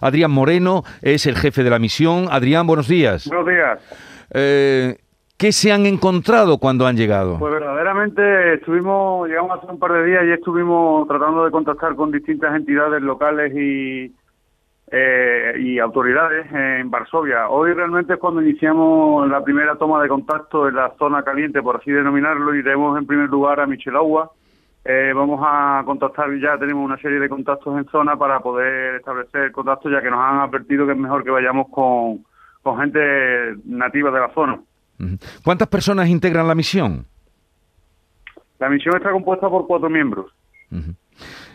Adrián Moreno es el jefe de la misión. Adrián, buenos días. Buenos días. Eh, ¿Qué se han encontrado cuando han llegado? Pues verdaderamente estuvimos, llegamos hace un par de días y estuvimos tratando de contactar con distintas entidades locales y, eh, y autoridades en Varsovia. Hoy realmente es cuando iniciamos la primera toma de contacto en la zona caliente, por así denominarlo, iremos en primer lugar a Michelagua. Eh, vamos a contactar, ya tenemos una serie de contactos en zona para poder establecer contactos, ya que nos han advertido que es mejor que vayamos con, con gente nativa de la zona. ¿Cuántas personas integran la misión? La misión está compuesta por cuatro miembros.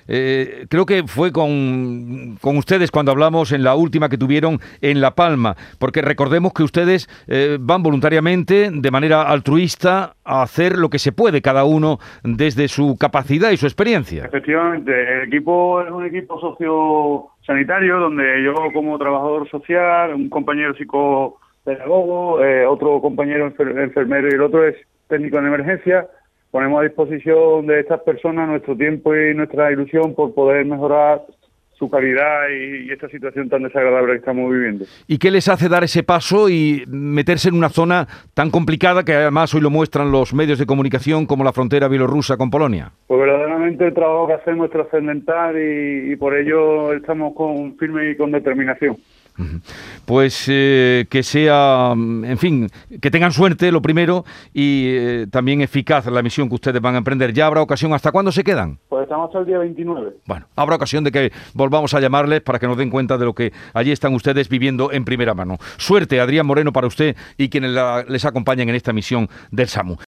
Eh, creo que fue con, con, ustedes cuando hablamos en la última que tuvieron en La Palma, porque recordemos que ustedes eh, van voluntariamente, de manera altruista, a hacer lo que se puede cada uno desde su capacidad y su experiencia. Efectivamente, el equipo es un equipo sociosanitario donde yo como trabajador social, un compañero psicopedagogo, eh, otro compañero enfermero y el otro es técnico en emergencia, ponemos a disposición de estas personas nuestro tiempo y nuestra ilusión por poder mejorar su calidad y, esta situación tan desagradable que estamos viviendo. ¿Y qué les hace dar ese paso y meterse en una zona tan complicada que además hoy lo muestran los medios de comunicación como la frontera bielorrusa con Polonia? Pues verdaderamente el trabajo que hacemos es trascendental y por ello estamos con firme y con determinación. Pues eh, que sea, mm, en fin, que tengan suerte, lo primero, y eh, también eficaz la misión que ustedes van a emprender. ¿Ya habrá ocasión? ¿Hasta cuándo se quedan? Pues estamos hasta el día 29. Bueno, habrá ocasión de que volvamos a llamarles para que nos den cuenta de lo que allí están ustedes viviendo en primera mano. Suerte, Adrián Moreno, para usted y quienes les acompañan en esta misión del SAMU.